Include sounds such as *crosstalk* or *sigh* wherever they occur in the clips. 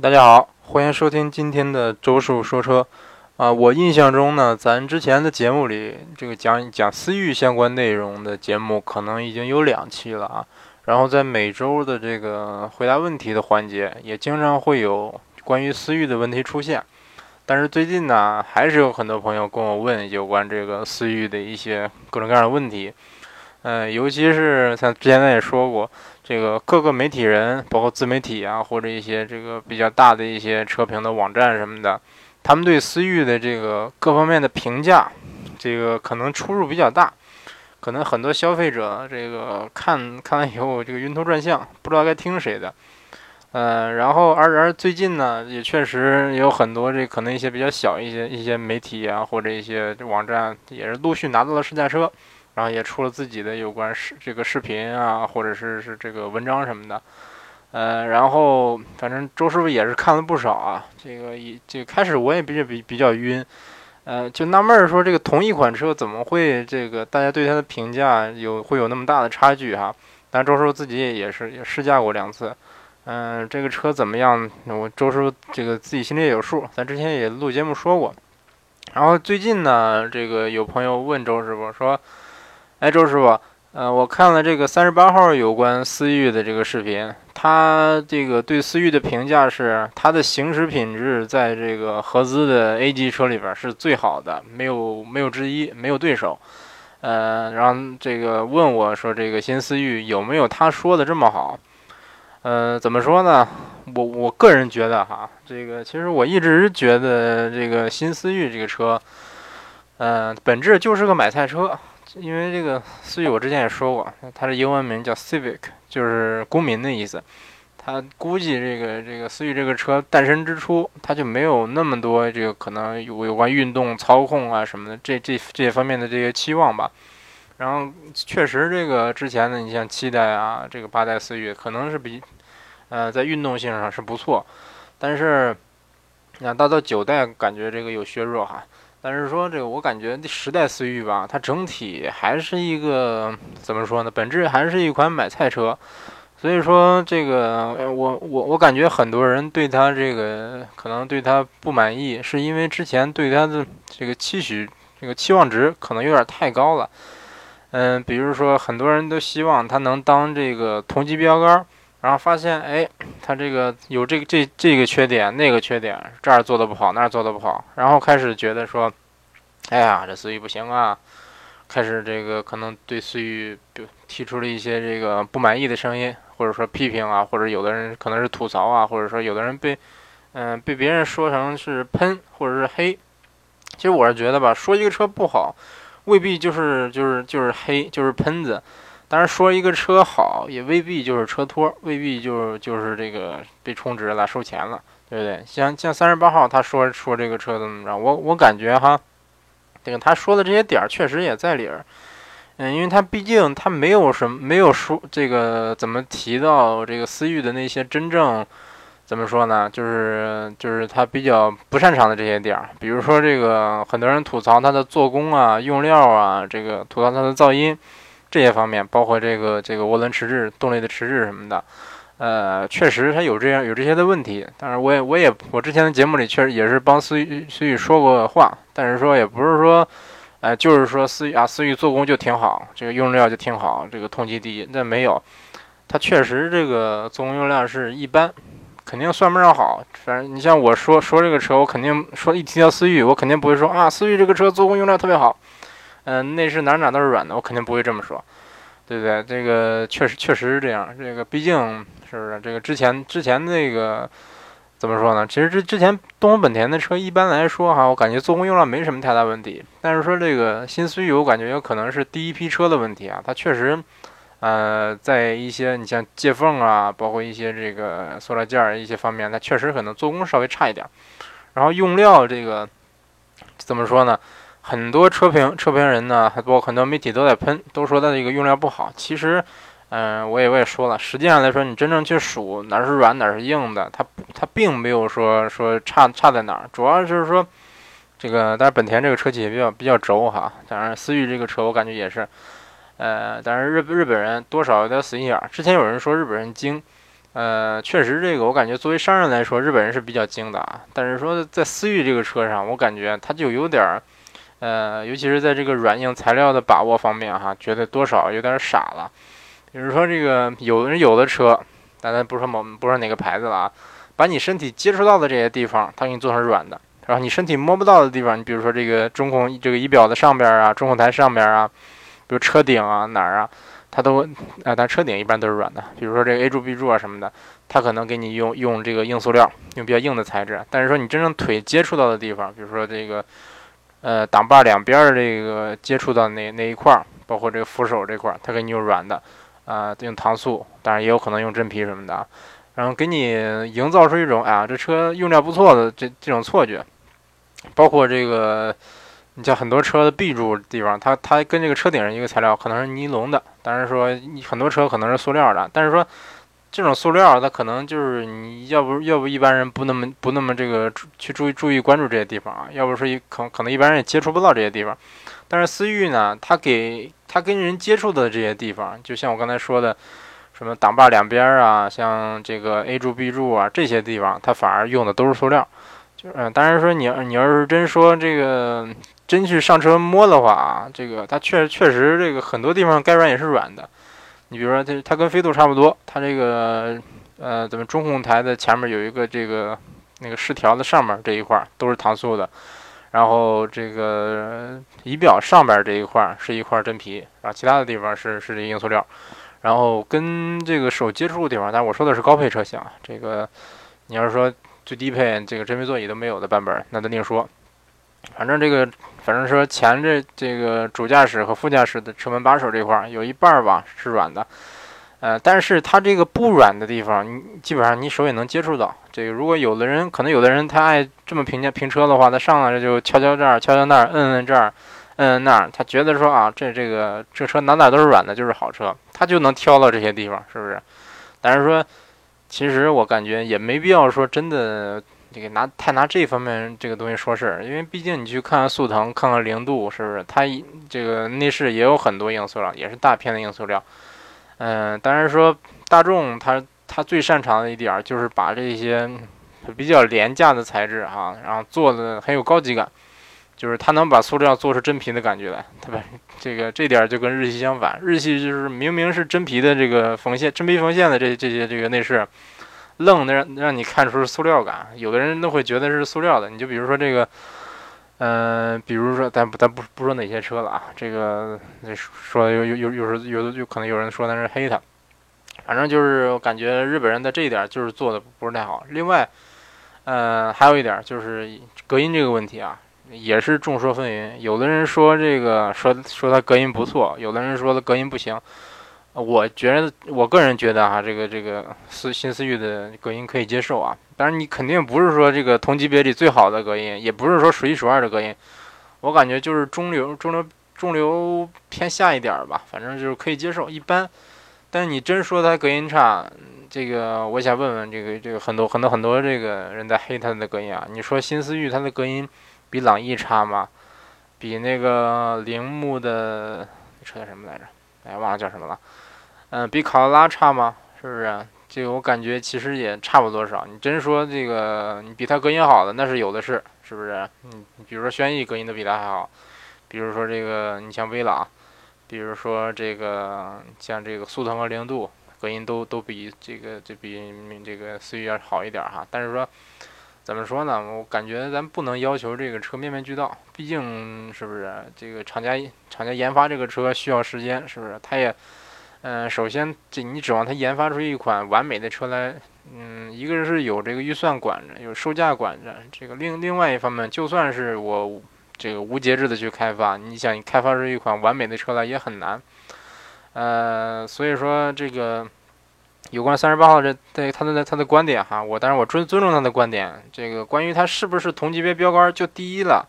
大家好，欢迎收听今天的周叔说车。啊，我印象中呢，咱之前的节目里，这个讲讲思域相关内容的节目，可能已经有两期了啊。然后在每周的这个回答问题的环节，也经常会有关于思域的问题出现。但是最近呢，还是有很多朋友跟我问有关这个思域的一些各种各样的问题。嗯，尤其是像之前咱也说过，这个各个媒体人，包括自媒体啊，或者一些这个比较大的一些车评的网站什么的，他们对思域的这个各方面的评价，这个可能出入比较大，可能很多消费者这个看看完以后，这个晕头转向，不知道该听谁的。嗯，然后而而最近呢，也确实有很多这可能一些比较小一些一些媒体啊，或者一些网站，也是陆续拿到了试驾车。然后也出了自己的有关视这个视频啊，或者是是这个文章什么的，呃，然后反正周师傅也是看了不少啊。这个一这开始我也比较比比较晕，呃，就纳闷说这个同一款车怎么会这个大家对它的评价有会有那么大的差距哈？但周师傅自己也是也试驾过两次，嗯，这个车怎么样？我周师傅这个自己心里也有数，咱之前也录节目说过。然后最近呢，这个有朋友问周师傅说。哎，周师傅，呃，我看了这个三十八号有关思域的这个视频，他这个对思域的评价是，它的行驶品质在这个合资的 A 级车里边是最好的，没有没有之一，没有对手。呃，然后这个问我说，这个新思域有没有他说的这么好？呃，怎么说呢？我我个人觉得哈，这个其实我一直觉得这个新思域这个车，嗯，本质就是个买菜车。因为这个思域，我之前也说过，它的英文名叫 Civic，就是公民的意思。他估计这个这个思域这个车诞生之初，它就没有那么多这个可能有有关运动操控啊什么的这这这些方面的这些期望吧。然后确实，这个之前的你像七代啊，这个八代思域可能是比呃在运动性上是不错，但是那到到九代感觉这个有削弱哈。但是说这个，我感觉第十代思域吧，它整体还是一个怎么说呢？本质还是一款买菜车。所以说这个，我我我感觉很多人对它这个可能对它不满意，是因为之前对它的这个期许这个期望值可能有点太高了。嗯，比如说很多人都希望它能当这个同级标杆。然后发现，哎，他这个有这个这这个缺点，那个缺点，这儿做的不好，那儿做的不好，然后开始觉得说，哎呀，这思域不行啊，开始这个可能对思域提出了一些这个不满意的声音，或者说批评啊，或者有的人可能是吐槽啊，或者说有的人被，嗯，被别人说成是喷或者是黑。其实我是觉得吧，说一个车不好，未必就是就是就是黑，就是喷子。当然，说一个车好，也未必就是车托，未必就是就是这个被充值了、收钱了，对不对？像像三十八号他说说这个车怎么着，我我感觉哈，这个他说的这些点确实也在理儿，嗯，因为他毕竟他没有什么没有说这个怎么提到这个思域的那些真正怎么说呢？就是就是他比较不擅长的这些点，比如说这个很多人吐槽它的做工啊、用料啊，这个吐槽它的噪音。这些方面，包括这个这个涡轮迟滞、动力的迟滞什么的，呃，确实它有这样有这些的问题。但是我也我也我之前的节目里确实也是帮思域思域说过话，但是说也不是说，呃，就是说思域啊思域做工就挺好，这个用料就挺好，这个同级第一。那没有，它确实这个做工用料是一般，肯定算不上好。反正你像我说说这个车，我肯定说一提到思域，我肯定不会说啊思域这个车做工用料特别好。嗯，内饰哪哪都是软的，我肯定不会这么说，对不对？这个确实确实是这样。这个毕竟是不是？这个之前之前那个怎么说呢？其实之之前东风本田的车一般来说哈，我感觉做工用料没什么太大问题。但是说这个新思域，我感觉有可能是第一批车的问题啊。它确实，呃，在一些你像接缝啊，包括一些这个塑料件儿一些方面，它确实可能做工稍微差一点。然后用料这个怎么说呢？很多车评车评人呢，还包括很多媒体都在喷，都说它这个用料不好。其实，嗯，我也我也说了，实际上来说，你真正去数哪是软哪是硬的，它它并没有说说差差在哪儿。主要就是说，这个但是本田这个车企也比较比较轴哈。当然，思域这个车我感觉也是，呃，但是日日本人多少有点死心眼。之前有人说日本人精，呃，确实这个我感觉作为商人来说，日本人是比较精的啊。但是说在思域这个车上，我感觉它就有点儿，呃，尤其是在这个软硬材料的把握方面哈，觉得多少有点傻了。比如说这个有的人有的车，咱不说某不说哪个牌子了啊，把你身体接触到的这些地方，它给你做成软的。然后你身体摸不到的地方，你比如说这个中控这个仪表的上边啊，中控台上边啊，比如车顶啊哪儿啊，它都啊，但车顶一般都是软的。比如说这个 A 柱 B 柱啊什么的，它可能给你用用这个硬塑料，用比较硬的材质。但是说你真正腿接触到的地方，比如说这个呃挡把两边儿这个接触到那那一块儿，包括这个扶手这块儿，它给你用软的啊，用搪塑，当然也有可能用真皮什么的，然后给你营造出一种啊这车用料不错的这这种错觉。包括这个，你像很多车的 B 柱地方，它它跟这个车顶上一个材料可能是尼龙的，当然说很多车可能是塑料的，但是说这种塑料它可能就是你要不要不一般人不那么不那么这个去注意注意关注这些地方啊，要不是一可可能一般人也接触不到这些地方，但是思域呢，它给它跟人接触的这些地方，就像我刚才说的，什么挡把两边啊，像这个 A 柱 B 柱啊这些地方，它反而用的都是塑料。嗯，当然说你要你要是真说这个真去上车摸的话啊，这个它确确实这个很多地方该软也是软的。你比如说它它跟飞度差不多，它这个呃咱们中控台的前面有一个这个那个饰条的上面这一块都是搪塑的，然后这个仪表上边这一块是一块真皮，然后其他的地方是是这硬塑料。然后跟这个手接触的地方，但是我说的是高配车型，这个你要是说。最低配这个真皮座椅都没有的版本，那咱另说。反正这个，反正说前这这个主驾驶和副驾驶的车门把手这块有一半吧是软的，呃，但是它这个不软的地方，你基本上你手也能接触到。这个如果有的人可能有的人他爱这么评价评车的话，他上来就敲敲这儿，敲敲那儿，摁摁这儿，摁摁那儿，他觉得说啊，这这个这车哪哪都是软的，就是好车，他就能挑到这些地方，是不是？但是说。其实我感觉也没必要说真的这个拿太拿这方面这个东西说事儿，因为毕竟你去看看速腾，看看零度，是不是？它这个内饰也有很多硬塑料，也是大片的硬塑料。嗯，当然说大众它它最擅长的一点就是把这些比较廉价的材质哈，然后做的很有高级感。就是它能把塑料做出真皮的感觉来，对吧？这个这点就跟日系相反，日系就是明明是真皮的这个缝线，真皮缝线的这这些这个内饰，愣的让让你看出是塑料感，有的人都会觉得是塑料的。你就比如说这个，嗯，比如说咱咱不不说哪些车了啊，这个说有有有有时有的有可能有人说那是黑它，反正就是我感觉日本人的这一点就是做的不是太好。另外，呃，还有一点就是隔音这个问题啊。也是众说纷纭，有的人说这个说说它隔音不错，有的人说它隔音不行。我觉得我个人觉得哈，这个这个思新思域的隔音可以接受啊。当然你肯定不是说这个同级别里最好的隔音，也不是说数一数二的隔音。我感觉就是中流中流中流偏下一点吧，反正就是可以接受，一般。但是你真说它隔音差，这个我想问问这个这个很多很多很多这个人在黑它的隔音啊。你说新思域它的隔音？比朗逸差吗？比那个铃木的车什么来着？哎，忘了叫什么了。嗯，比考拉拉差吗？是不是？这个我感觉其实也差不多少。你真说这个，你比它隔音好的那是有的是，是不是？嗯，比如说轩逸隔音都比它还好。比如说这个，你像威朗，比如说这个像这个速腾和零度，隔音都都比这个这比这个思域要好一点哈。但是说。怎么说呢？我感觉咱不能要求这个车面面俱到，毕竟是不是这个厂家厂家研发这个车需要时间，是不是？他也，嗯，首先这你指望他研发出一款完美的车来，嗯，一个是有这个预算管着，有售价管着，这个另另外一方面，就算是我这个无节制的去开发，你想开发出一款完美的车来也很难，呃，所以说这个。有关三十八号这对他的他的观点哈，我当然我尊尊重他的观点。这个关于他是不是同级别标杆就第一了，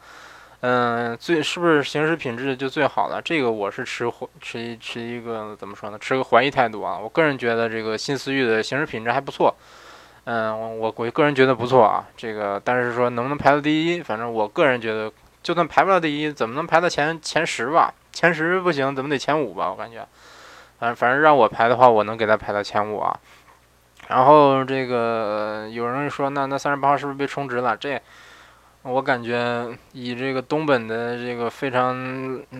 嗯，最是不是行驶品质就最好了？这个我是持持持一个怎么说呢？持个怀疑态度啊。我个人觉得这个新思域的行驶品质还不错，嗯，我我个人觉得不错啊。这个但是说能不能排到第一，反正我个人觉得就算排不到第一，怎么能排到前前十吧？前十不行，怎么得前五吧？我感觉。反正反正让我排的话，我能给他排到前五啊。然后这个有人说，那那三十八号是不是被充值了？这我感觉以这个东本的这个非常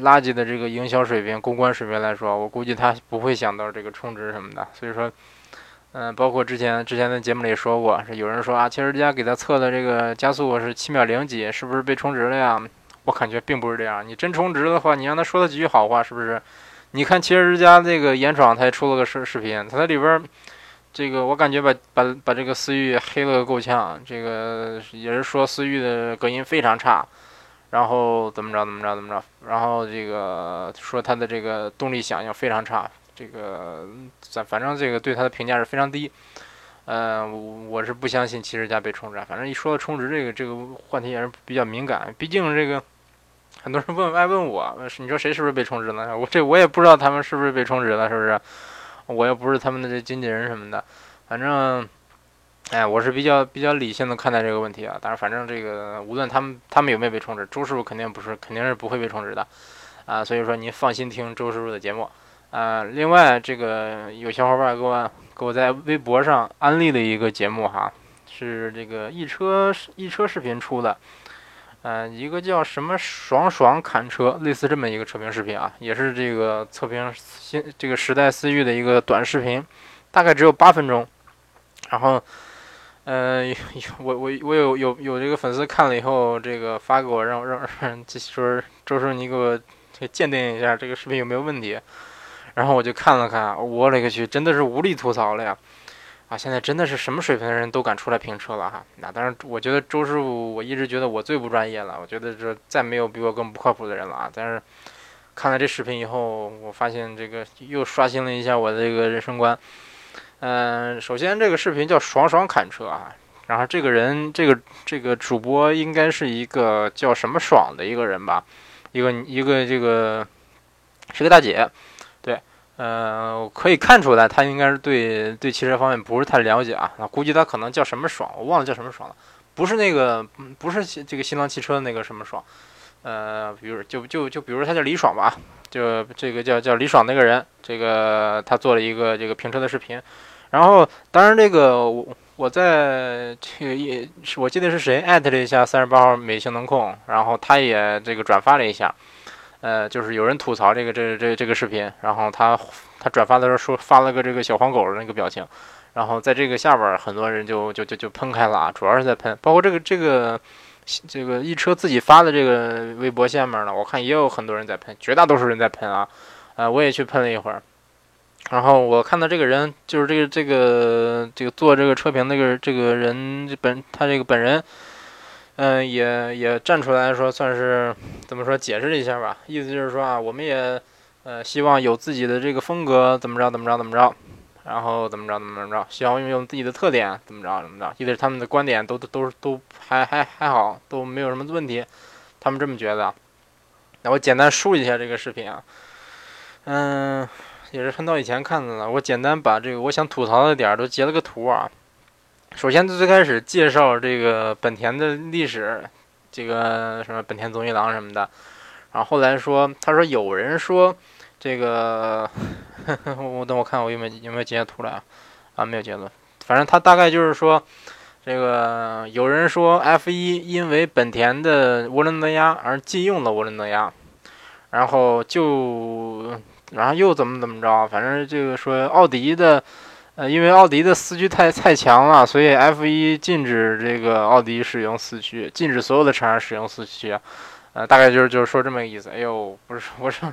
垃圾的这个营销水平、公关水平来说，我估计他不会想到这个充值什么的。所以说，嗯，包括之前之前的节目里说过，是有人说啊，汽车之家给他测的这个加速是七秒零几，是不是被充值了呀？我感觉并不是这样。你真充值的话，你让他说了几句好话，是不是？你看汽车之家这个严闯，他也出了个视视频，他在里边。这个我感觉把把把这个思域黑了个够呛，这个也是说思域的隔音非常差，然后怎么着怎么着怎么着，然后这个说它的这个动力响应非常差，这个反反正这个对它的评价是非常低，呃，我是不相信七十加被充值，反正一说到充值这个这个话题也是比较敏感，毕竟这个很多人问爱问我，你说谁是不是被充值了？我这我也不知道他们是不是被充值了，是不是？我又不是他们的这经纪人什么的，反正，哎，我是比较比较理性的看待这个问题啊。但是反正这个无论他们他们有没有被充值，周师傅肯定不是，肯定是不会被充值的，啊，所以说您放心听周师傅的节目，啊，另外这个有小伙伴给我给我在微博上安利了一个节目哈，是这个一车一车视频出的。嗯，一个叫什么“爽爽砍车”类似这么一个测评视频啊，也是这个测评新这个时代思域的一个短视频，大概只有八分钟。然后，呃，我我我有有有这个粉丝看了以后，这个发给我，让让让说周叔你给我鉴定一下这个视频有没有问题。然后我就看了看，我勒个去，真的是无力吐槽了呀。啊，现在真的是什么水平的人都敢出来评车了哈。那当然，我觉得周师傅，我一直觉得我最不专业了。我觉得这再没有比我更不靠谱的人了啊。但是看了这视频以后，我发现这个又刷新了一下我的这个人生观。嗯，首先这个视频叫“爽爽砍车”啊，然后这个人，这个这个主播应该是一个叫什么爽的一个人吧，一个一个这个是个大姐。呃，可以看出来，他应该是对对汽车方面不是太了解啊。那估计他可能叫什么爽，我忘了叫什么爽了。不是那个，不是这个新浪汽车的那个什么爽。呃，比如就就就比如他叫李爽吧，就这个叫叫李爽那个人，这个他做了一个这个评车的视频。然后，当然这个我我在这个也我记得是谁艾特了一下三十八号美性能控，然后他也这个转发了一下。呃，就是有人吐槽这个这这这个视频，然后他他转发的时候说发了个这个小黄狗的那个表情，然后在这个下边很多人就就就就喷开了啊，主要是在喷，包括这个这个这个一车自己发的这个微博下面呢，我看也有很多人在喷，绝大多数人在喷啊，呃，我也去喷了一会儿，然后我看到这个人就是这个这个这个做这个车评那个这个人本他这个本人。嗯，也也站出来说，算是怎么说解释一下吧。意思就是说啊，我们也呃希望有自己的这个风格，怎么着怎么着怎么着，然后怎么着怎么着，希望运用自己的特点，怎么着怎么着。意思是他们的观点都都都还还还好，都没有什么问题，他们这么觉得。那我简单梳理一下这个视频啊，嗯，也是很早以前看的了。我简单把这个我想吐槽的点儿都截了个图啊。首先，最开始介绍这个本田的历史，这个什么本田宗一郎什么的，然后后来说，他说有人说这个，*laughs* 我等我看我有没有有没有截图了啊？啊，没有截图。反正他大概就是说，这个有人说 F 一因为本田的涡轮增压而禁用了涡轮增压，然后就然后又怎么怎么着，反正这个说奥迪的。呃，因为奥迪的四驱太太强了，所以 F 一禁止这个奥迪使用四驱，禁止所有的厂商使用四驱。呃，大概就是就是说这么个意思。哎呦，不是，我说，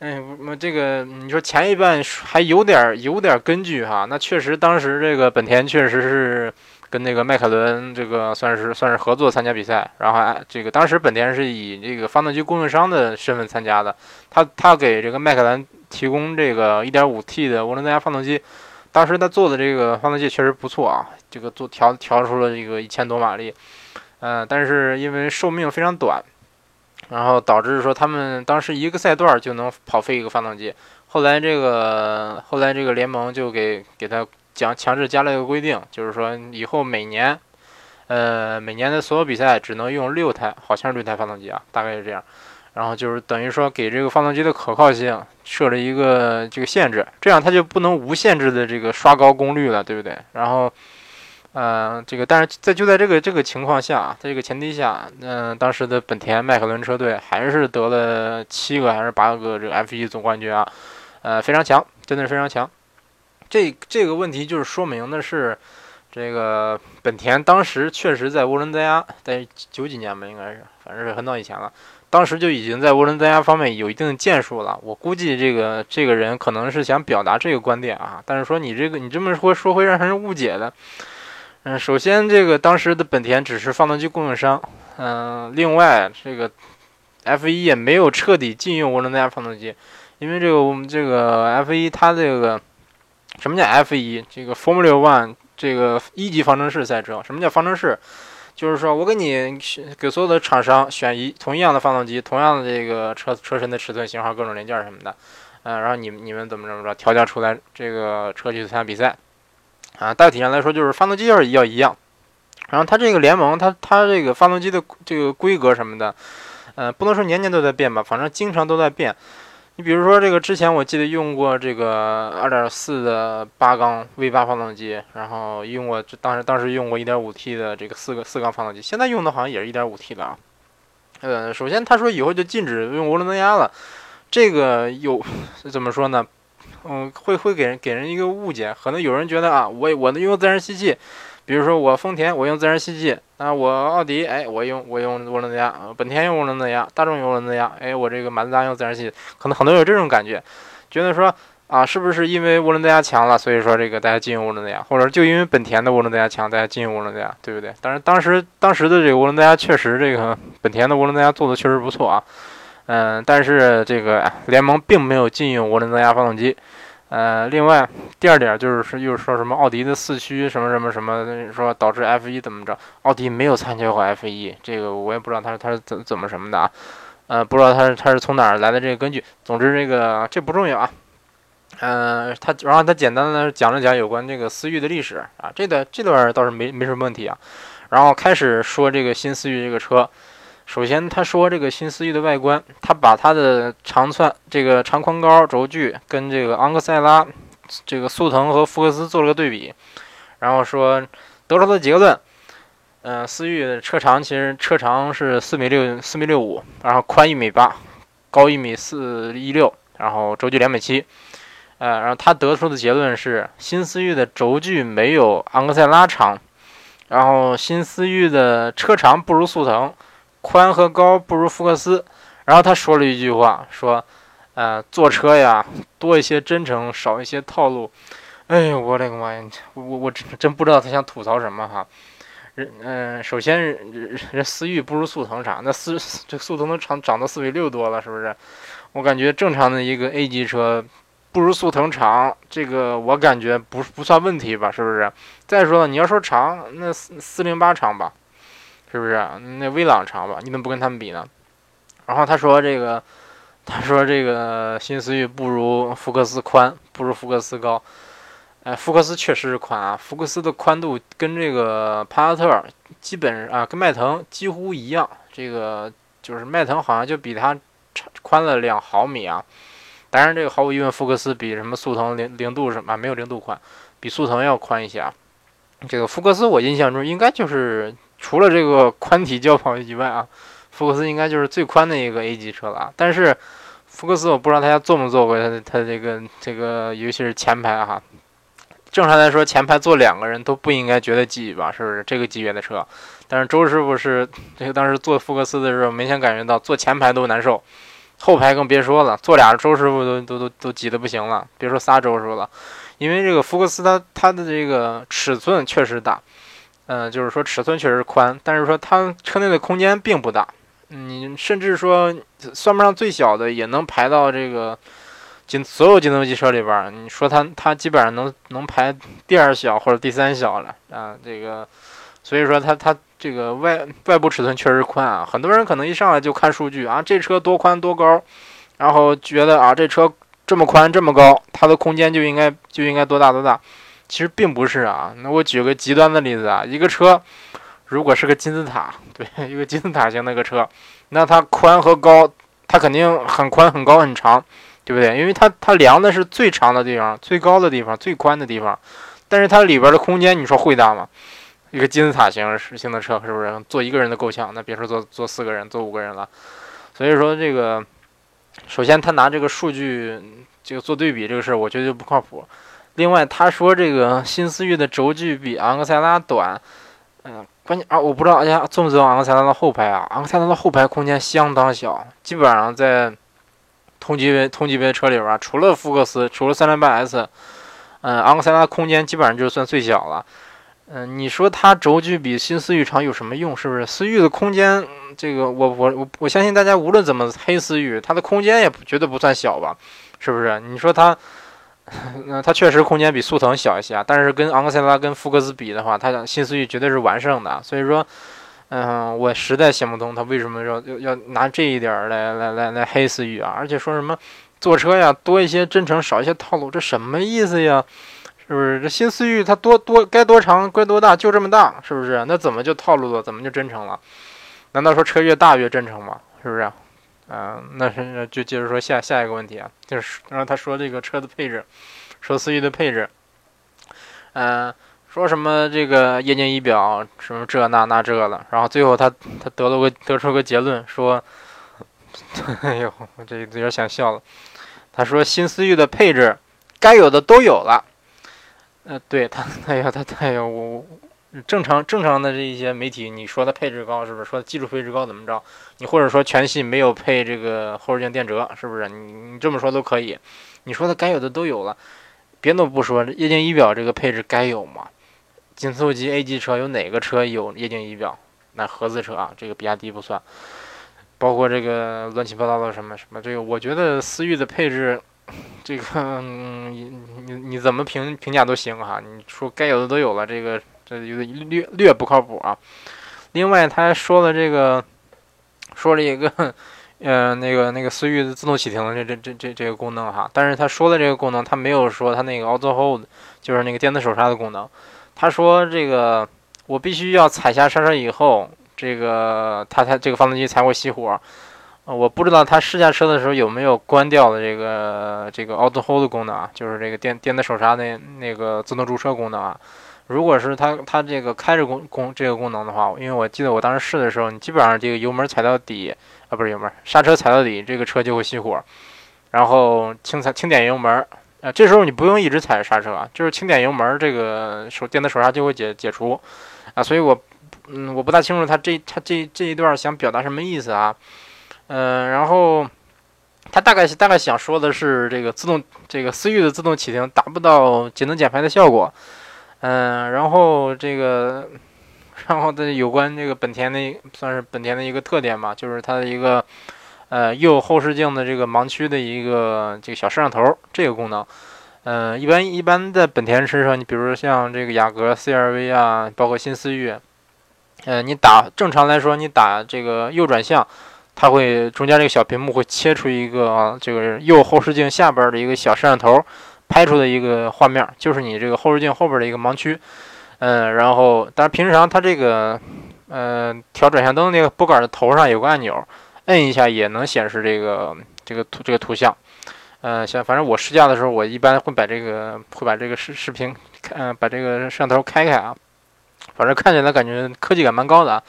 哎，我这个你说前一半还有点有点根据哈，那确实当时这个本田确实是跟那个迈凯伦这个算是算是合作参加比赛，然后这个当时本田是以这个发动机供应商的身份参加的，他他给这个迈凯伦提供这个 1.5T 的涡轮增压发动机。当时他做的这个发动机确实不错啊，这个做调调出了这个一千多马力，嗯，但是因为寿命非常短，然后导致说他们当时一个赛段就能跑废一个发动机。后来这个后来这个联盟就给给他讲强制加了一个规定，就是说以后每年，呃，每年的所有比赛只能用六台，好像是六台发动机啊，大概是这样。然后就是等于说给这个发动机的可靠性设了一个这个限制，这样它就不能无限制的这个刷高功率了，对不对？然后，呃，这个但是在就在这个这个情况下，在这个前提下，嗯，当时的本田迈凯伦车队还是得了七个还是八个这个 F1 总冠军啊，呃，非常强，真的是非常强。这这个问题就是说明的是，这个本田当时确实在涡轮增压，在九几年吧，应该是，反正是很早以前了。当时就已经在涡轮增压方面有一定的建树了。我估计这个这个人可能是想表达这个观点啊，但是说你这个你这么说说会让人误解的。嗯，首先这个当时的本田只是发动机供应商，嗯，另外这个 F1 也没有彻底禁用涡轮增压发动机，因为这个我们这个 F1 它这个什么叫 F1？这个 Formula One 这个一级方程式赛车，什么叫方程式？就是说我给你给所有的厂商选一同样的发动机，同样的这个车车身的尺寸、型号、各种零件什么的，嗯，然后你你们怎么怎么着调教出来这个车去参加比赛，啊，大体上来说就是发动机要要一样，然后它这个联盟它它这个发动机的这个规格什么的，呃，不能说年年都在变吧，反正经常都在变。你比如说这个，之前我记得用过这个二点四的八缸 V 八发动机，然后用过当时当时用过一点五 T 的这个四个四缸发动机，现在用的好像也是一点五 T 的啊。呃，首先他说以后就禁止用涡轮增压了，这个有怎么说呢？嗯，会会给人给人一个误解，可能有人觉得啊，我我能用自然吸气。比如说我丰田，我用自然吸气啊，我奥迪，哎，我用我用涡轮增压，本田用涡轮增压，大众用涡轮增压，哎，我这个马自达用自然吸，可能很多人有这种感觉，觉得说啊，是不是因为涡轮增压强了，所以说这个大家禁用涡轮增压，或者就因为本田的涡轮增压强，大家禁用涡轮增压，对不对？但是，当时当时的这个涡轮增压确实，这个本田的涡轮增压做的确实不错啊，嗯，但是这个联盟并没有禁用涡轮增压发动机。呃，另外第二点就是说，又说什么奥迪的四驱什么什么什么，说导致 F 一怎么着？奥迪没有参加过 F 一，这个我也不知道他他是怎怎么什么的啊？呃，不知道他是他是从哪儿来的这个根据。总之这个这不重要啊。嗯，他然后他简单的讲了讲有关这个思域的历史啊，这段这段倒是没没什么问题啊。然后开始说这个新思域这个车。首先，他说这个新思域的外观，他把它的长寸这个长宽高轴距跟这个昂克赛拉、这个速腾和福克斯做了个对比，然后说得出的结论，嗯，思域的车长其实车长是四米六四米六五，然后宽一米八，高一米四一六，然后轴距两米七，呃，然后他得出的结论是新思域的轴距没有昂克赛拉长，然后新思域的车长不如速腾。宽和高不如福克斯，然后他说了一句话，说，呃，坐车呀，多一些真诚，少一些套路。哎呦，我的个妈呀！我我真真不知道他想吐槽什么哈。人嗯，首先人人思域不如速腾长，那思这速腾都长长到四米六多了，是不是？我感觉正常的一个 A 级车不如速腾长，这个我感觉不不算问题吧，是不是？再说了，你要说长，那四四零八长吧。是不是那威朗长吧？你怎么不跟他们比呢？然后他说这个，他说这个新思域不如福克斯宽，不如福克斯高。哎，福克斯确实是宽啊，福克斯的宽度跟这个帕萨特基本啊，跟迈腾几乎一样。这个就是迈腾好像就比它宽了两毫米啊。当然，这个毫无疑问，福克斯比什么速腾零零度什么没有零度宽，比速腾要宽一些啊。这个福克斯我印象中应该就是。除了这个宽体轿跑以外啊，福克斯应该就是最宽的一个 A 级车了。但是福克斯我不知道大家坐没坐过它，它这个这个尤其是前排哈。正常来说，前排坐两个人都不应该觉得挤吧？是不是这个级别的车？但是周师傅是这个当时坐福克斯的时候，明显感觉到坐前排都难受，后排更别说了。坐俩周师傅都都都都挤得不行了，别说仨周师傅了。因为这个福克斯它它的这个尺寸确实大。嗯，就是说尺寸确实宽，但是说它车内的空间并不大。你甚至说算不上最小的，也能排到这个进所有进动机车里边。你说它它基本上能能排第二小或者第三小了啊。这个所以说它它这个外外部尺寸确实宽啊。很多人可能一上来就看数据啊，这车多宽多高，然后觉得啊这车这么宽这么高，它的空间就应该就应该多大多大。其实并不是啊，那我举个极端的例子啊，一个车如果是个金字塔，*laughs* 对，一个金字塔型那个车，那它宽和高它肯定很宽、很高、很长，对不对？因为它它量的是最长的地方、最高的地方、最宽的地方，但是它里边的空间，你说会大吗？一个金字塔型型的车是不是坐一个人都够呛？那别说坐坐四个人、坐五个人了。所以说这个，首先他拿这个数据这个做对比这个事儿，我觉得就不靠谱。另外他说这个新思域的轴距比昂克赛拉短，嗯，关键啊，我不知道大家尊不尊重昂克赛拉的后排啊？昂克赛拉的后排空间相当小，基本上在同级别同级别车里边，除了福克斯，除了三零八 S，嗯，昂克赛拉空间基本上就算最小了。嗯，你说它轴距比新思域长有什么用？是不是？思域的空间，这个我我我我相信大家无论怎么黑思域，它的空间也绝对不算小吧？是不是？你说它，*laughs* 那它确实空间比速腾小一些啊，但是跟昂克赛拉跟福克斯比的话，它新思域绝对是完胜的。所以说，嗯，我实在想不通他为什么要要要拿这一点来来来来黑思域啊？而且说什么坐车呀多一些真诚少一些套路，这什么意思呀？是不是这新思域它多多该多长该多大就这么大，是不是？那怎么就套路了？怎么就真诚了？难道说车越大越真诚吗？是不是？嗯，那是就接着说下下一个问题啊，就是然后他说这个车的配置，说思域的配置，嗯，说什么这个液晶仪表什么这那那这了，然后最后他他得了个得出个结论说，*laughs* 哎呦，我这有点想笑了。他说新思域的配置该有的都有了。呃，对他，哎呀，他，哎呀，我正常正常的这一些媒体，你说它配置高是不是？说技术配置高怎么着？你或者说全系没有配这个后视镜电折，是不是？你你这么说都可以。你说它该有的都有了，别的不说，液晶仪表这个配置该有吗？紧凑级 A 级车有哪个车有液晶仪表？那合资车啊，这个比亚迪不算，包括这个乱七八糟的什么什么，这个我觉得思域的配置。这个，你你你怎么评评价都行哈。你说该有的都有了，这个这有点略略不靠谱啊。另外，他还说了这个，说了一个，呃，那个那个思域的自动启停的这这这这这个功能哈。但是他说的这个功能，他没有说他那个 Auto Hold，就是那个电子手刹的功能。他说这个我必须要踩下刹车以后，这个它它这个发动机才会熄火。我不知道他试驾车的时候有没有关掉的这个这个 Auto Hold 功能啊，就是这个电电子手刹那那个自动驻车功能啊。如果是它它这个开着功功这个功能的话，因为我记得我当时试的时候，你基本上这个油门踩到底啊，不是油门，刹车踩到底，这个车就会熄火。然后轻踩轻点油门，啊，这时候你不用一直踩着刹车啊，就是轻点油门，这个手电子手刹就会解解除啊。所以我嗯，我不大清楚他这他这这一段想表达什么意思啊。嗯，然后他大概大概想说的是，这个自动这个思域的自动启停达不到节能减排的效果。嗯，然后这个，然后的有关这个本田的算是本田的一个特点吧，就是它的一个呃右后视镜的这个盲区的一个这个小摄像头这个功能。嗯，一般一般在本田车上，你比如像这个雅阁、CR-V 啊，包括新思域，嗯，你打正常来说，你打这个右转向。它会中间这个小屏幕会切出一个，这个右后视镜下边的一个小摄像头拍出的一个画面，就是你这个后视镜后边的一个盲区。嗯，然后但是平常它这个，嗯，调转向灯那个拨杆的头上有个按钮，摁一下也能显示这个这个图这个图像。嗯，像反正我试驾的时候，我一般会把这个会把这个视视频，嗯，把这个摄像头开开啊，反正看起来感觉科技感蛮高的啊。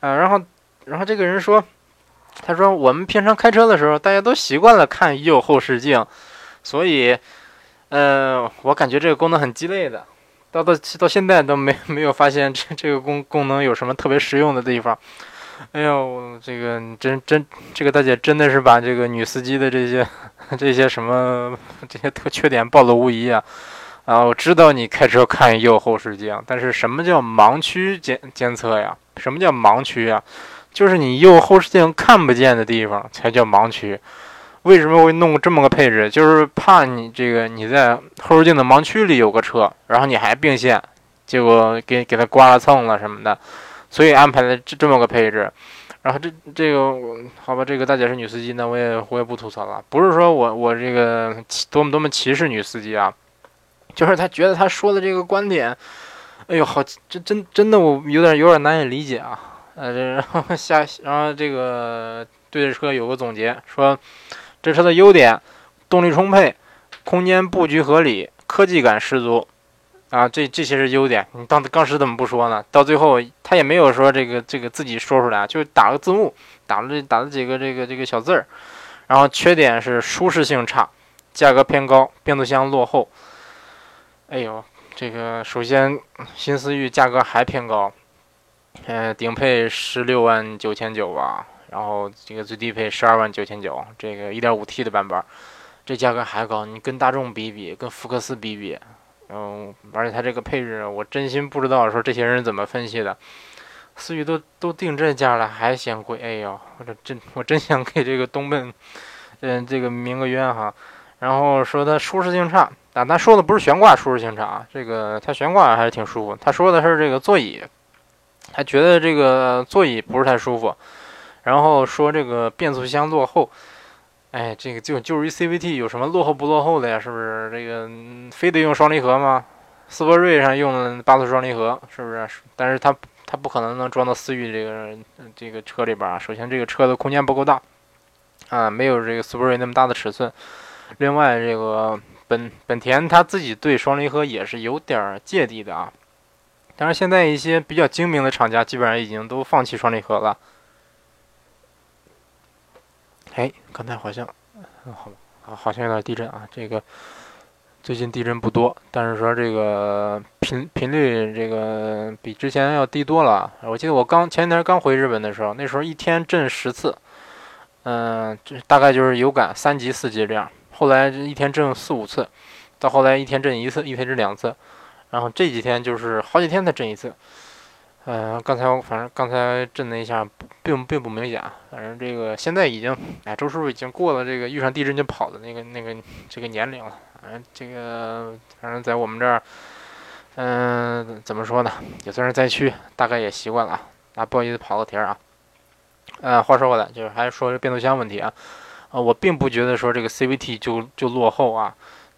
嗯，然后然后这个人说。他说：“我们平常开车的时候，大家都习惯了看右后视镜，所以，呃，我感觉这个功能很鸡肋的，到到到现在都没 *laughs* 没有发现这这个功功能有什么特别实用的地方。哎呦，这个真真，这个大姐真的是把这个女司机的这些 *laughs* 这些什么这些特缺点暴露无遗啊！啊，我知道你开车看右后视镜，但是什么叫盲区监监测呀？什么叫盲区呀？”就是你右后视镜看不见的地方才叫盲区，为什么会弄这么个配置？就是怕你这个你在后视镜的盲区里有个车，然后你还并线，结果给给他刮了蹭了什么的，所以安排了这这么个配置。然后这这个好吧，这个大姐是女司机，那我也我也不吐槽了。不是说我我这个多么多么歧视女司机啊，就是他觉得他说的这个观点，哎呦好，这真真的我有点有点难以理解啊。呃，然后下，然后这个对着车有个总结，说这车的优点：动力充沛，空间布局合理，科技感十足。啊，这这些是优点。你当当时怎么不说呢？到最后他也没有说这个这个自己说出来，就打了个字幕，打了打了几个这个这个小字儿。然后缺点是舒适性差，价格偏高，变速箱落后。哎呦，这个首先新思域价格还偏高，嗯，顶配十六万九千九吧，然后这个最低配十二万九千九，这个一点五 T 的版本，这价格还高。你跟大众比比，跟福克斯比比。嗯，而且它这个配置，我真心不知道说这些人怎么分析的。思域都都定这价了，还嫌贵，哎呦，我这真我真想给这个东奔，嗯，这个鸣个冤哈。然后说它舒适性差，但他说的不是悬挂舒适性差，这个它悬挂还是挺舒服。他说的是这个座椅，他觉得这个座椅不是太舒服。然后说这个变速箱落后。哎，这个就就是一 CVT，有什么落后不落后的呀？是不是这个非得用双离合吗？斯铂瑞上用的八速双离合，是不是？但是它它不可能能装到思域这个这个车里边啊。首先，这个车的空间不够大啊，没有这个斯铂瑞那么大的尺寸。另外，这个本本田它自己对双离合也是有点芥蒂的啊。但是现在一些比较精明的厂家基本上已经都放弃双离合了。哎，刚才好像，好，好像有点地震啊。这个最近地震不多，但是说这个频频率这个比之前要低多了。我记得我刚前几天刚回日本的时候，那时候一天震十次，嗯，这大概就是有感三级四级这样。后来一天震四五次，到后来一天震一次，一天震两次，然后这几天就是好几天才震一次。嗯，刚才我反正刚才震了一下，并并不明显。反正这个现在已经，哎，周师傅已经过了这个遇上地震就跑的那个那个这个年龄了。反正这个反正在我们这儿，嗯，怎么说呢，也算是灾区，大概也习惯了。啊，不好意思，跑个题儿啊。呃，话说回来，就是还是说变速箱问题啊。啊，我并不觉得说这个 CVT 就就落后啊。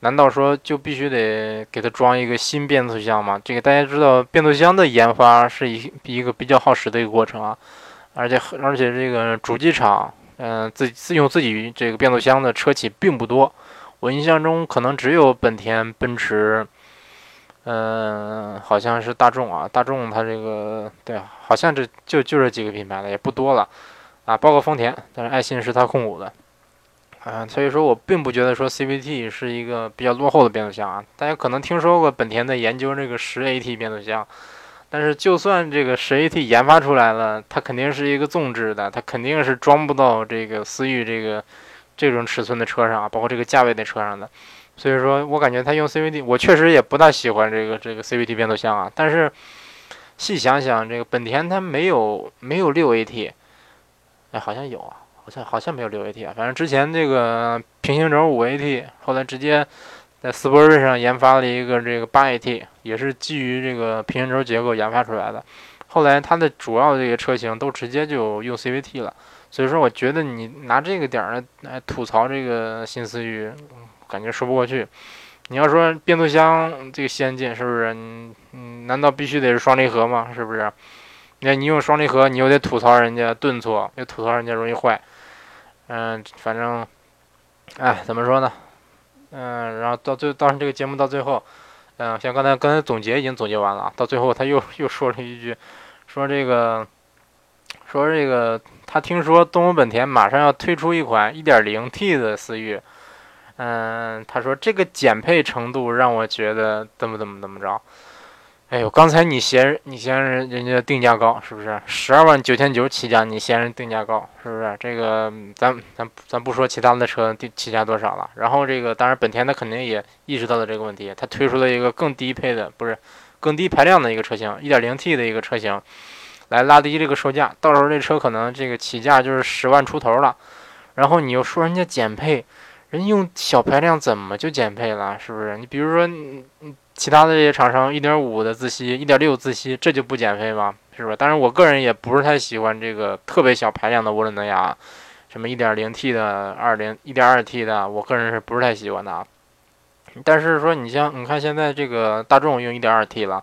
难道说就必须得给它装一个新变速箱吗？这个大家知道，变速箱的研发是一一个比较耗时的一个过程啊，而且而且这个主机厂，嗯，自自用自己这个变速箱的车企并不多。我印象中可能只有本田、奔驰，嗯，好像是大众啊，大众它这个对，好像这就就这几个品牌了，也不多了啊，包括丰田，但是爱信是它控股的。啊，所以说我并不觉得说 CVT 是一个比较落后的变速箱啊。大家可能听说过本田在研究这个十 AT 变速箱，但是就算这个十 AT 研发出来了，它肯定是一个纵置的，它肯定是装不到这个思域这个这种尺寸的车上，包括这个价位的车上的。所以说我感觉它用 CVT，我确实也不大喜欢这个这个 CVT 变速箱啊。但是细想想，这个本田它没有没有六 AT，哎，好像有啊。好像好像没有六 AT 啊，反正之前这个平行轴五 AT，后来直接在斯铂瑞上研发了一个这个八 AT，也是基于这个平行轴结构研发出来的。后来它的主要这个车型都直接就用 CVT 了，所以说我觉得你拿这个点儿来吐槽这个新思域，感觉说不过去。你要说变速箱这个先进，是不是？嗯，难道必须得是双离合吗？是不是？那你用双离合，你又得吐槽人家顿挫，又吐槽人家容易坏。嗯，反正，哎，怎么说呢？嗯，然后到最，当时这个节目到最后，嗯，像刚才刚才总结已经总结完了，到最后他又又说了一句，说这个，说这个，他听说东风本田马上要推出一款 1.0T 的思域，嗯，他说这个减配程度让我觉得怎么怎么怎么着。哎呦，刚才你嫌你嫌人人家定价高，是不是？十二万九千九起价，你嫌人定价高，是不是？这个咱咱咱不说其他的车定起价多少了。然后这个当然本田它肯定也意识到了这个问题，它推出了一个更低配的，不是更低排量的一个车型，一点零 T 的一个车型，来拉低这个售价。到时候这车可能这个起价就是十万出头了。然后你又说人家减配，人用小排量怎么就减配了？是不是？你比如说你你。其他的这些厂商，一点五的自吸，一点六自吸，这就不减配吗？是吧？当然，我个人也不是太喜欢这个特别小排量的涡轮增压，什么一点零 T 的、二零、一点二 T 的，我个人是不是太喜欢的？但是说你像你看现在这个大众用一点二 T 了，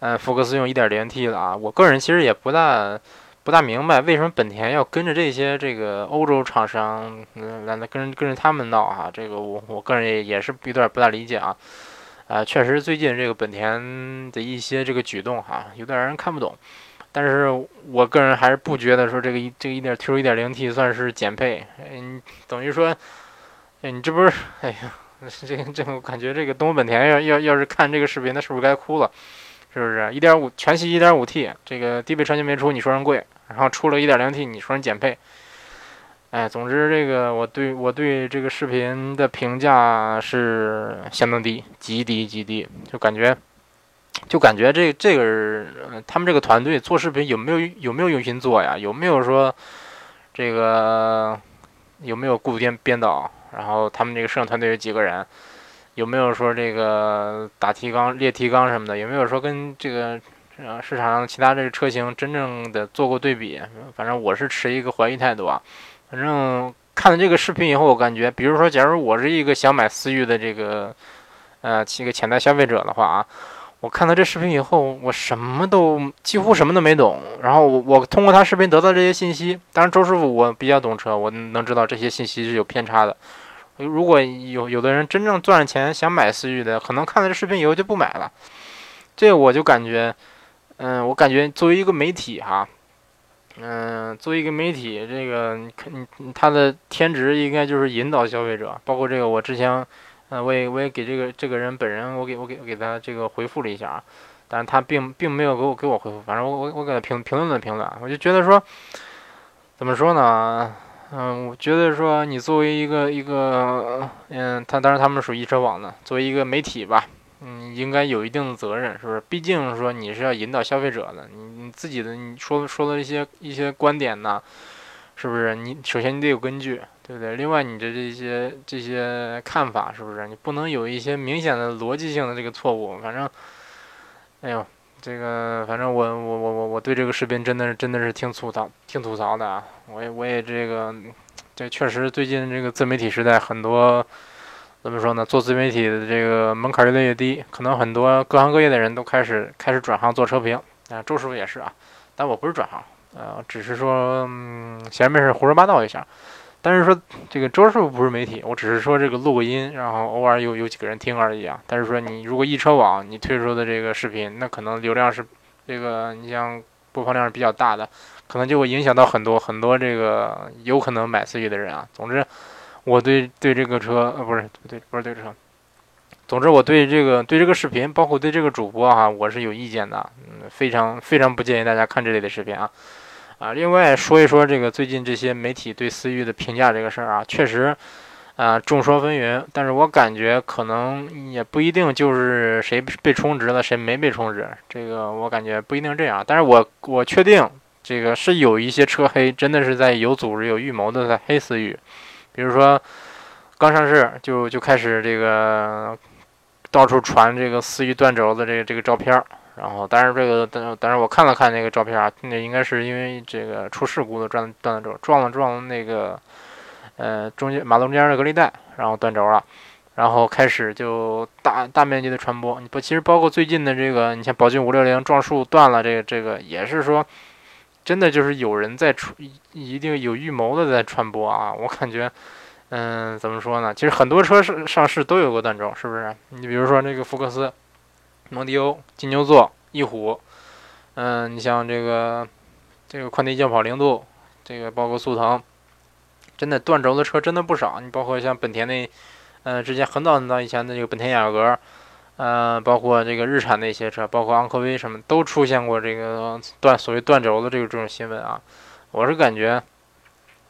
嗯，福克斯用一点零 T 了啊，我个人其实也不大不大明白为什么本田要跟着这些这个欧洲厂商，嗯，来跟跟着他们闹哈。这个我我个人也也是有点不大理解啊。啊，确实最近这个本田的一些这个举动哈，有点让人看不懂。但是我个人还是不觉得说这个一这个一点 Q 一点零 T 算是减配，嗯，等于说，哎，你这不是，哎呀，*laughs* 这个这个我感觉这个东风本田要要要是看这个视频，那是不是该哭了？是不是？一点五全系一点五 T，这个低配车型没出，你说人贵。然后出了一点零 T，你说人减配，哎，总之这个我对我对这个视频的评价是相当低，极低极低，就感觉就感觉这这个他们这个团队做视频有没有有没有用心做呀？有没有说这个有没有固定编导？然后他们这个摄影团队有几个人？有没有说这个打提纲列提纲什么的？有没有说跟这个？啊，市场上其他这个车型真正的做过对比，反正我是持一个怀疑态度啊。反正看了这个视频以后，我感觉，比如说，假如我是一个想买思域的这个，呃，一个潜在消费者的话啊，我看到这视频以后，我什么都几乎什么都没懂。然后我我通过他视频得到这些信息，当然周师傅我比较懂车，我能知道这些信息是有偏差的。如果有有的人真正赚了钱想买思域的，可能看了这视频以后就不买了。这我就感觉。嗯，我感觉作为一个媒体哈，嗯，作为一个媒体，这个你你他的天职应该就是引导消费者，包括这个我之前，嗯，我也我也给这个这个人本人，我给我给我给他这个回复了一下，但是他并并没有给我给我回复，反正我我我给他评评论了评论，我就觉得说，怎么说呢？嗯，我觉得说你作为一个一个，嗯，他当然他们属于一车网的，作为一个媒体吧。嗯，应该有一定的责任，是不是？毕竟说你是要引导消费者的，你你自己的你说说的一些一些观点呢，是不是？你首先你得有根据，对不对？另外你的这些这些看法，是不是？你不能有一些明显的逻辑性的这个错误。反正，哎呦，这个反正我我我我我对这个视频真的是真的是挺吐槽挺吐槽的啊！我也我也这个，这确实最近这个自媒体时代很多。怎么说呢？做自媒体的这个门槛越来越低，可能很多各行各业的人都开始开始转行做车评啊。周师傅也是啊，但我不是转行，呃，只是说嗯，闲着没事胡说八道一下。但是说这个周师傅不是媒体，我只是说这个录个音，然后偶尔有有几个人听而已啊。但是说你如果易车网你推出的这个视频，那可能流量是这个你像播放量是比较大的，可能就会影响到很多很多这个有可能买思域的人啊。总之。我对对这个车呃不是对不是对车，总之我对这个对这个视频，包括对这个主播哈，我是有意见的，嗯，非常非常不建议大家看这类的视频啊。啊！另外说一说这个最近这些媒体对思域的评价这个事儿啊，确实啊众说纷纭，但是我感觉可能也不一定就是谁被充值了，谁没被充值，这个我感觉不一定这样，但是我我确定这个是有一些车黑真的是在有组织有预谋的在黑思域。比如说，刚上市就就开始这个到处传这个思域断轴的这个这个照片，然后但是这个但但是我看了看那个照片啊，那应该是因为这个出事故的断断了轴，撞了撞了那个呃中间马路中间的隔离带，然后断轴了，然后开始就大大面积的传播。不，其实包括最近的这个，你像宝骏五六零撞树断了，这个这个也是说。真的就是有人在传，一定有预谋的在传播啊！我感觉，嗯，怎么说呢？其实很多车上上市都有过断轴，是不是？你比如说那个福克斯、蒙迪欧、金牛座、翼虎，嗯，你像这个这个宽地轿跑零度，这个包括速腾，真的断轴的车真的不少。你包括像本田那，嗯，之前很早很早以前的这个本田雅阁。呃，包括这个日产的一些车，包括昂科威什么，都出现过这个断所谓断轴的这个这种新闻啊。我是感觉，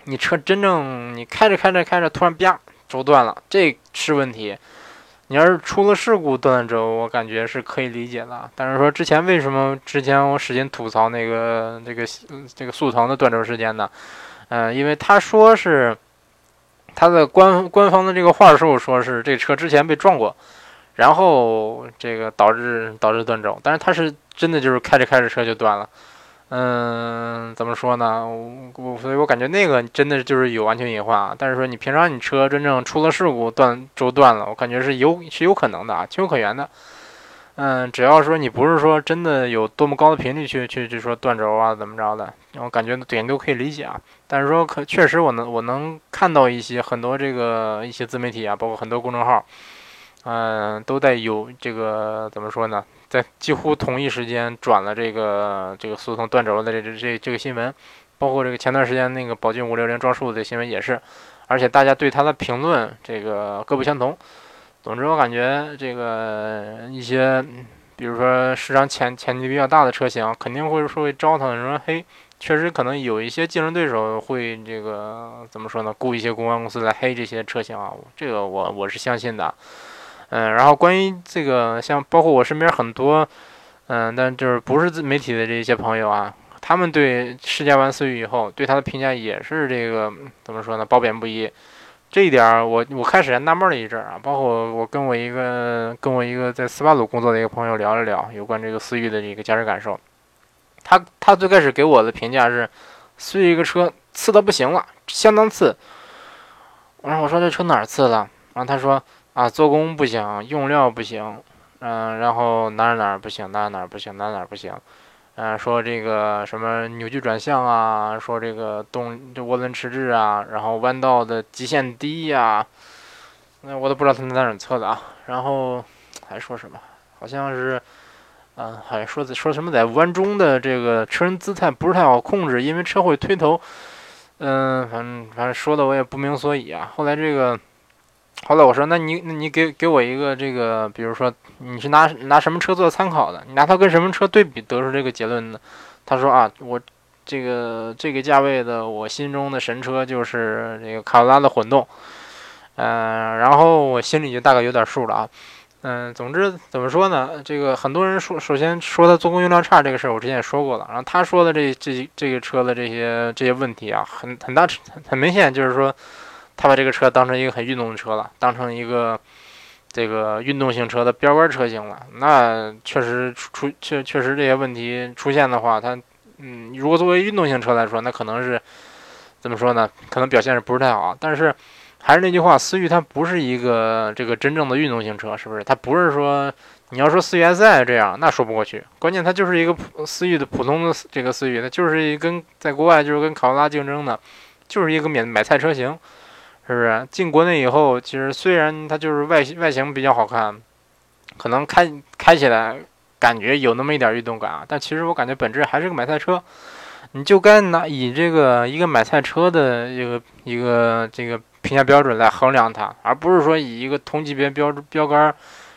你车真正你开着开着开着，突然啪轴断了，这是问题。你要是出了事故断轴，我感觉是可以理解的。但是说之前为什么之前我使劲吐槽那个这个这个速腾的断轴事件呢？嗯，因为他说是他的官官方的这个话术说是这车之前被撞过。然后这个导致导致断轴，但是它是真的就是开着开着车就断了，嗯，怎么说呢？我所以我感觉那个真的就是有安全隐患啊。但是说你平常你车真正出了事故断轴断了，我感觉是有是有可能的啊，情有可原的。嗯，只要说你不是说真的有多么高的频率去去去说断轴啊怎么着的，我感觉点都可以理解啊。但是说可确实我能我能看到一些很多这个一些自媒体啊，包括很多公众号，嗯，都在有这个怎么说呢，在几乎同一时间转了这个这个速通断轴的这这这这个新闻，包括这个前段时间那个宝骏五六零撞树的新闻也是，而且大家对它的评论这个各不相同。总之，我感觉这个一些，比如说市场潜潜力比较大的车型，肯定会说会招他说黑。确实，可能有一些竞争对手会这个怎么说呢？雇一些公关公司来黑这些车型啊。这个我我是相信的。嗯，然后关于这个，像包括我身边很多，嗯，但就是不是自媒体的这些朋友啊，他们对试驾完思域以后，对它的评价也是这个怎么说呢？褒贬不一。这一点，我我开始还纳闷了一阵儿啊，包括我跟我一个跟我一个在斯巴鲁工作的一个朋友聊了聊有关这个思域的这个驾驶感受，他他最开始给我的评价是，思域这个车次的不行了，相当次。然后我说这车哪儿次了？然后他说啊，做工不行，用料不行，嗯，然后哪儿哪儿不行，哪儿哪儿不行，哪儿哪儿不行。嗯，说这个什么扭矩转向啊，说这个动这涡轮迟滞啊，然后弯道的极限低呀，那我都不知道他们在哪测的啊。然后还说什么？好像是，嗯，还说说什么在弯中的这个车身姿态不是太好控制，因为车会推头。嗯，反正反正说的我也不明所以啊。后来这个。后来我说，那你那你给给我一个这个，比如说你是拿拿什么车做参考的？你拿它跟什么车对比得出这个结论呢？他说啊，我这个这个价位的我心中的神车就是这个卡罗拉的混动，嗯，然后我心里就大概有点数了啊，嗯，总之怎么说呢？这个很多人说，首先说它做工用料差这个事儿，我之前也说过了。然后他说的这这这个车的这些这些问题啊，很很大很明显就是说。他把这个车当成一个很运动的车了，当成一个这个运动型车的标杆车型了。那确实出确确实这些问题出现的话，它嗯，如果作为运动型车来说，那可能是怎么说呢？可能表现是不是太好。但是还是那句话，思域它不是一个这个真正的运动型车，是不是？它不是说你要说思域 SI 这样，那说不过去。关键它就是一个普思域的普通的这个思域，它就是一跟在国外就是跟卡罗拉竞争的，就是一个免买菜车型。是不是进国内以后，其实虽然它就是外形外形比较好看，可能开开起来感觉有那么一点运动感啊，但其实我感觉本质还是个买菜车。你就该拿以这个一个买菜车的一个一个这个评价标准来衡量它，而不是说以一个同级别标标杆。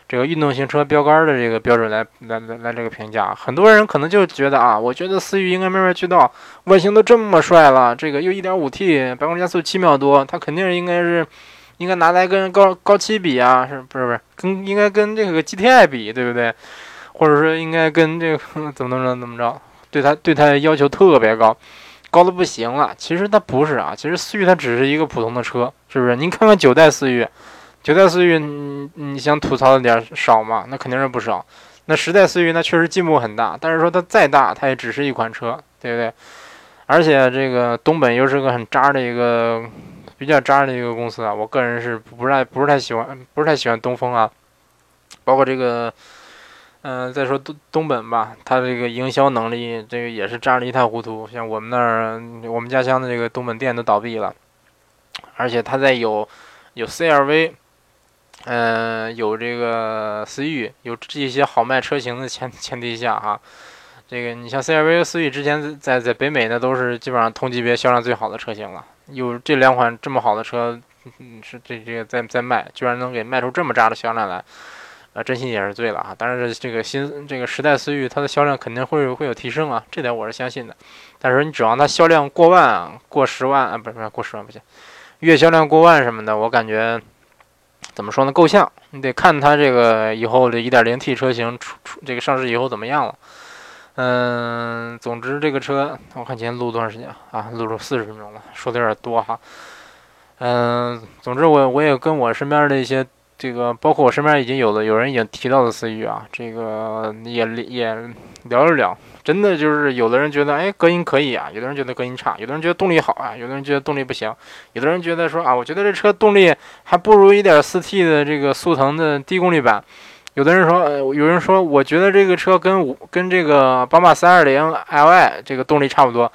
这个运动型车标杆的这个标准来来来来这个评价，很多人可能就觉得啊，我觉得思域应该面面俱到，外形都这么帅了，这个又 1.5T，百公里加速七秒多，它肯定应该是应该拿来跟高高七比啊，是不是不是跟应该跟这个 GTI 比，对不对？或者说应该跟这个 *laughs* 怎么怎么着怎么着，对它对它要求特别高，高的不行了。其实它不是啊，其实思域它只是一个普通的车，是不是？您看看九代思域。九代思域，你你想吐槽的点少吗？那肯定是不少。那十代思域，那确实进步很大。但是说它再大，它也只是一款车，对不对？而且这个东本又是个很渣的一个，比较渣的一个公司啊。我个人是不是太不是太喜欢，不是太喜欢东风啊。包括这个，嗯，再说东东本吧，它这个营销能力，这个也是渣的一塌糊涂。像我们那儿，我们家乡的这个东本店都倒闭了，而且它在有有 CRV。嗯，有这个思域，有这些好卖车型的前前提下哈，这个你像 CRV 和思域之前在在北美那都是基本上同级别销量最好的车型了，有这两款这么好的车，嗯，是这这个在在卖，居然能给卖出这么渣的销量来，啊，真心也是醉了哈。但是这个新这个时代思域它的销量肯定会会有提升啊，这点我是相信的。但是你指望它销量过万啊、过十万啊，不是不是过十万不行，月销量过万什么的，我感觉。怎么说呢？够呛，你得看它这个以后的 1.0T 车型出出这个上市以后怎么样了。嗯，总之这个车，我看今天录多长时间啊？录了四十分钟了，说的有点多哈。嗯，总之我我也跟我身边的一些这个，包括我身边已经有的有人已经提到的思域啊，这个也也聊了聊。真的就是有的人觉得，哎，隔音可以啊；有的人觉得隔音差；有的人觉得动力好啊；有的人觉得动力不行；有的人觉得说啊，我觉得这车动力还不如一点四 T 的这个速腾的低功率版。有的人说，有人说，我觉得这个车跟五跟这个宝马三二零 Li 这个动力差不多。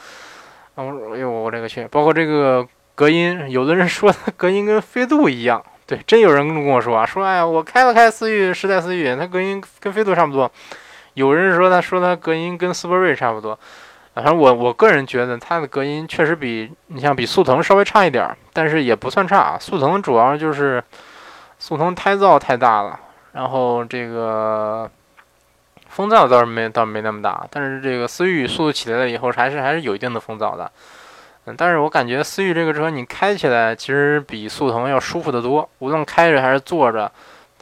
我说，哎呦，我这个去，包括这个隔音，有的人说隔音跟飞度一样。对，真有人跟我说啊，说，哎，我开了开思域，时代思域，它隔音跟飞度差不多。有人说，他说它隔音跟斯铂瑞差不多。反正我我个人觉得它的隔音确实比你像比速腾稍微差一点，但是也不算差。速腾主要就是速腾胎噪太大了。然后这个风噪倒是没倒没那么大，但是这个思域速度起来了以后，还是还是有一定的风噪的。嗯，但是我感觉思域这个车你开起来其实比速腾要舒服得多，无论开着还是坐着。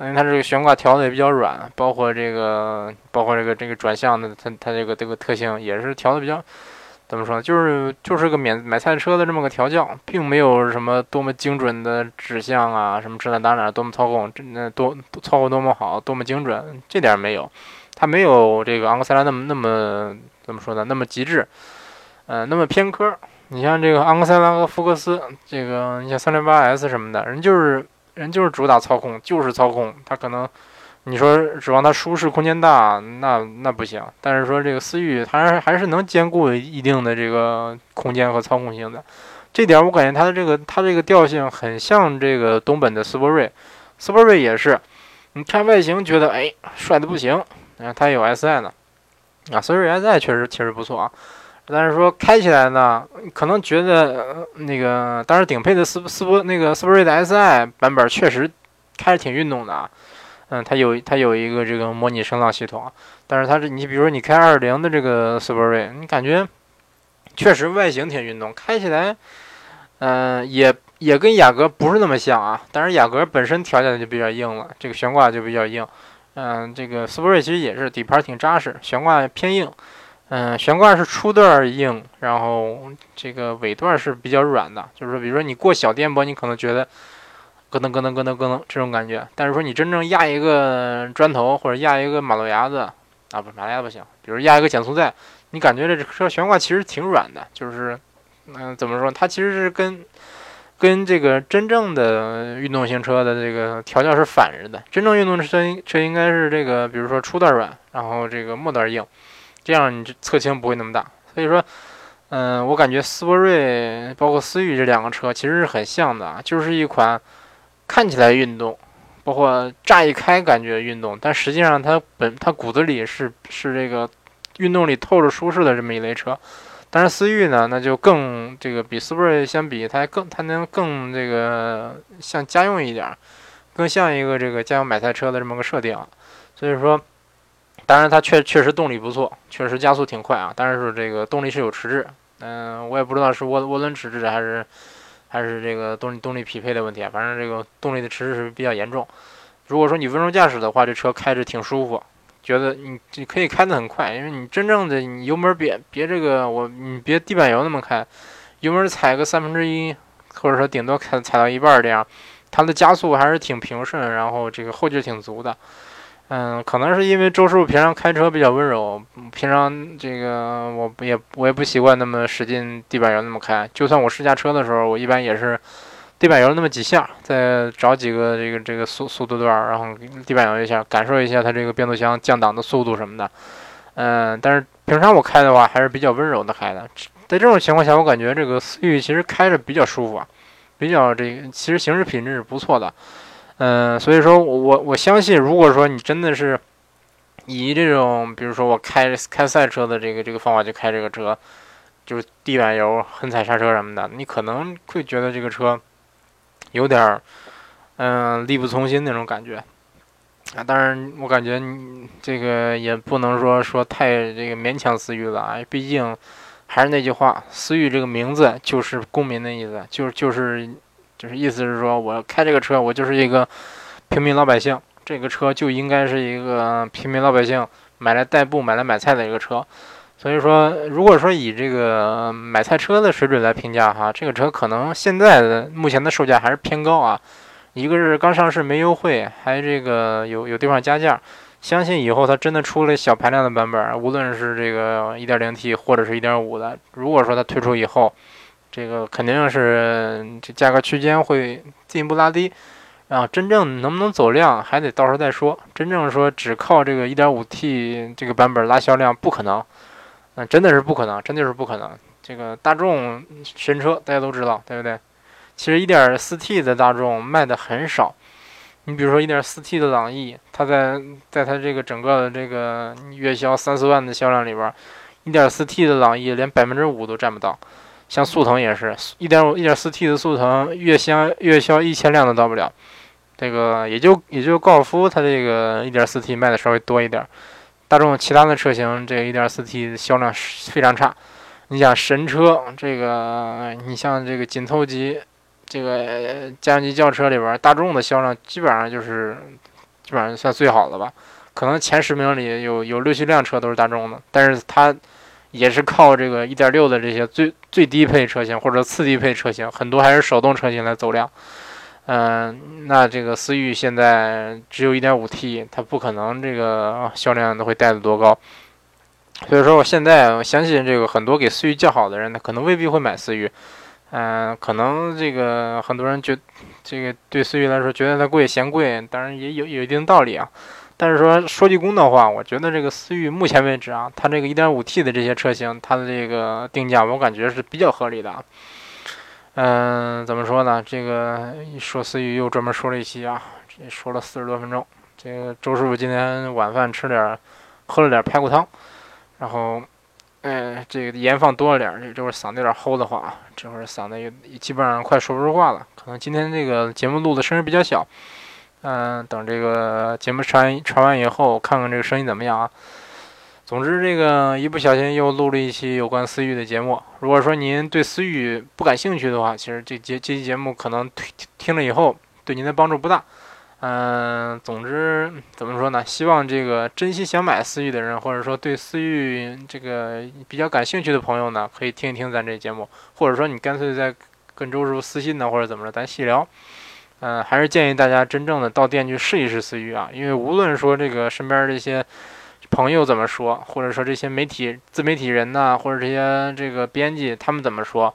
因为它这个悬挂调的也比较软，包括这个包括这个这个转向的它它这个这个特性也是调的比较怎么说呢？就是就是个免买菜车的这么个调教，并没有什么多么精准的指向啊，什么指哪打哪，多么操控，真的多操控多么好，多么精准，这点没有，它没有这个昂克赛拉那么那么怎么说呢？那么极致，呃，那么偏科。你像这个昂克赛拉和福克斯，这个你像三零八 S 什么的，人就是人就是主打操控，就是操控，它可能。你说指望它舒适、空间大，那那不行。但是说这个思域，它还是能兼顾一定的这个空间和操控性的。这点我感觉它的这个它这个调性很像这个东本的斯铂瑞，斯铂瑞也是。你看外形觉得哎帅的不行，啊，它也有 SI 呢，啊，思睿 SI 确实确实不错啊。但是说开起来呢，可能觉得那个当时顶配的斯斯铂那个斯铂瑞的 SI 版本确实开着挺运动的啊。嗯，它有它有一个这个模拟声浪系统，但是它是你比如说你开二零的这个斯铂瑞，你感觉确实外形挺运动，开起来，嗯，也也跟雅阁不是那么像啊。但是雅阁本身调起来就比较硬了，这个悬挂就比较硬。嗯，这个斯铂瑞其实也是底盘挺扎实，悬挂偏硬。嗯，悬挂是初段硬，然后这个尾段是比较软的，就是说比如说你过小颠簸，你可能觉得。咯噔咯噔咯噔咯噔这种感觉，但是说你真正压一个砖头或者压一个马路牙子啊，不马路牙子不行，比如压一个减速带，你感觉这车悬挂其实挺软的，就是嗯怎么说，它其实是跟跟这个真正的运动型车的这个调教是反着的。真正运动车车应该是这个，比如说初段软，然后这个末段硬，这样你侧倾不会那么大。所以说，嗯，我感觉斯铂瑞包括思域这两个车其实是很像的，就是一款。看起来运动，包括乍一开感觉运动，但实际上它本它骨子里是是这个运动里透着舒适的这么一类车。但是思域呢，那就更这个比思铂瑞相比，它更它能更这个像家用一点，更像一个这个家用买菜车的这么个设定。所以说，当然它确确实动力不错，确实加速挺快啊。但是这个动力是有迟滞，嗯，我也不知道是涡涡轮迟滞还是。还是这个动力动力匹配的问题啊，反正这个动力的迟滞是比较严重。如果说你温柔驾驶的话，这车开着挺舒服，觉得你你可以开得很快，因为你真正的你油门别别这个我你别地板油那么开，油门踩个三分之一，或者说顶多踩踩到一半这样，它的加速还是挺平顺，然后这个后劲挺足的。嗯，可能是因为周师傅平常开车比较温柔，平常这个我也我也不习惯那么使劲地板油那么开。就算我试驾车的时候，我一般也是地板油那么几下，再找几个这个这个速速度段，然后地板油一下，感受一下它这个变速箱降档的速度什么的。嗯，但是平常我开的话还是比较温柔的开的。在这种情况下，我感觉这个思域其实开着比较舒服，啊，比较这个其实行驶品质是不错的。嗯，所以说我我相信，如果说你真的是以这种，比如说我开开赛车的这个这个方法去开这个车，就是地板油、狠踩刹车什么的，你可能会觉得这个车有点儿嗯力不从心那种感觉啊。当然，我感觉你这个也不能说说太这个勉强思域了啊，毕竟还是那句话，思域这个名字就是公民的意思，就是就是。就是意思是说，我开这个车，我就是一个平民老百姓，这个车就应该是一个平民老百姓买来代步、买来买菜的一个车。所以说，如果说以这个买菜车的水准来评价哈，这个车可能现在的目前的售价还是偏高啊。一个是刚上市没优惠，还这个有有地方加价。相信以后它真的出了小排量的版本，无论是这个 1.0T 或者是一点五的，如果说它推出以后，这个肯定是这价格区间会进一步拉低，啊，真正能不能走量还得到时候再说。真正说只靠这个 1.5T 这个版本拉销量不可能，嗯，真的是不可能，真的是不可能。这个大众神车大家都知道，对不对？其实 1.4T 的大众卖的很少。你比如说 1.4T 的朗逸，它在在它这个整个的这个月销三四万的销量里边，1.4T 的朗逸连百分之五都占不到。像速腾也是一点五、一、点四 T 的速腾月销月销一千辆都到不了。这个也就也就高尔夫它这个一点四 T 卖的稍微多一点。大众其他的车型这个一点四 T 销量非常差。你想神车这个，你像这个紧凑级。这个家用级轿车里边，大众的销量基本上就是基本上算最好的吧，可能前十名里有有六七辆车都是大众的，但是它也是靠这个1.6的这些最最低配车型或者次低配车型，很多还是手动车型来走量。嗯，那这个思域现在只有一点五 T，它不可能这个销量都会带的多高。所以说，我现在我相信这个很多给思域叫好的人，他可能未必会买思域。嗯，可能这个很多人觉，这个对思域来说觉得它贵嫌贵，当然也有有一定道理啊。但是说说句公道话，我觉得这个思域目前为止啊，它这个 1.5T 的这些车型，它的这个定价我感觉是比较合理的。嗯，怎么说呢？这个一说思域又专门说了一期啊，这说了四十多分钟。这个周师傅今天晚饭吃点，喝了点排骨汤，然后。哎，这个盐放多了点儿，这会嗓子有点齁的慌，这会嗓子也基本上快说不出话了。可能今天这个节目录的声音比较小，嗯，等这个节目传传完以后，看看这个声音怎么样啊。总之，这个一不小心又录了一期有关思域的节目。如果说您对思域不感兴趣的话，其实这节这期节目可能听听了以后对您的帮助不大。嗯，总之怎么说呢？希望这个真心想买思域的人，或者说对思域这个比较感兴趣的朋友呢，可以听一听咱这节目，或者说你干脆在跟周师傅私信呢，或者怎么着，咱细聊。嗯，还是建议大家真正的到店去试一试思域啊，因为无论说这个身边这些朋友怎么说，或者说这些媒体自媒体人呐，或者这些这个编辑他们怎么说，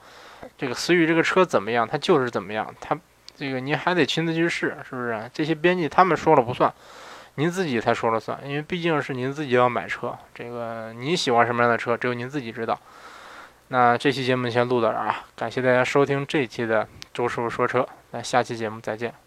这个思域这个车怎么样，它就是怎么样，它。这个您还得亲自去试，是不是？这些编辑他们说了不算，您自己才说了算，因为毕竟是您自己要买车，这个您喜欢什么样的车，只有您自己知道。那这期节目先录到这儿啊，感谢大家收听这一期的周师傅说车，那下期节目再见。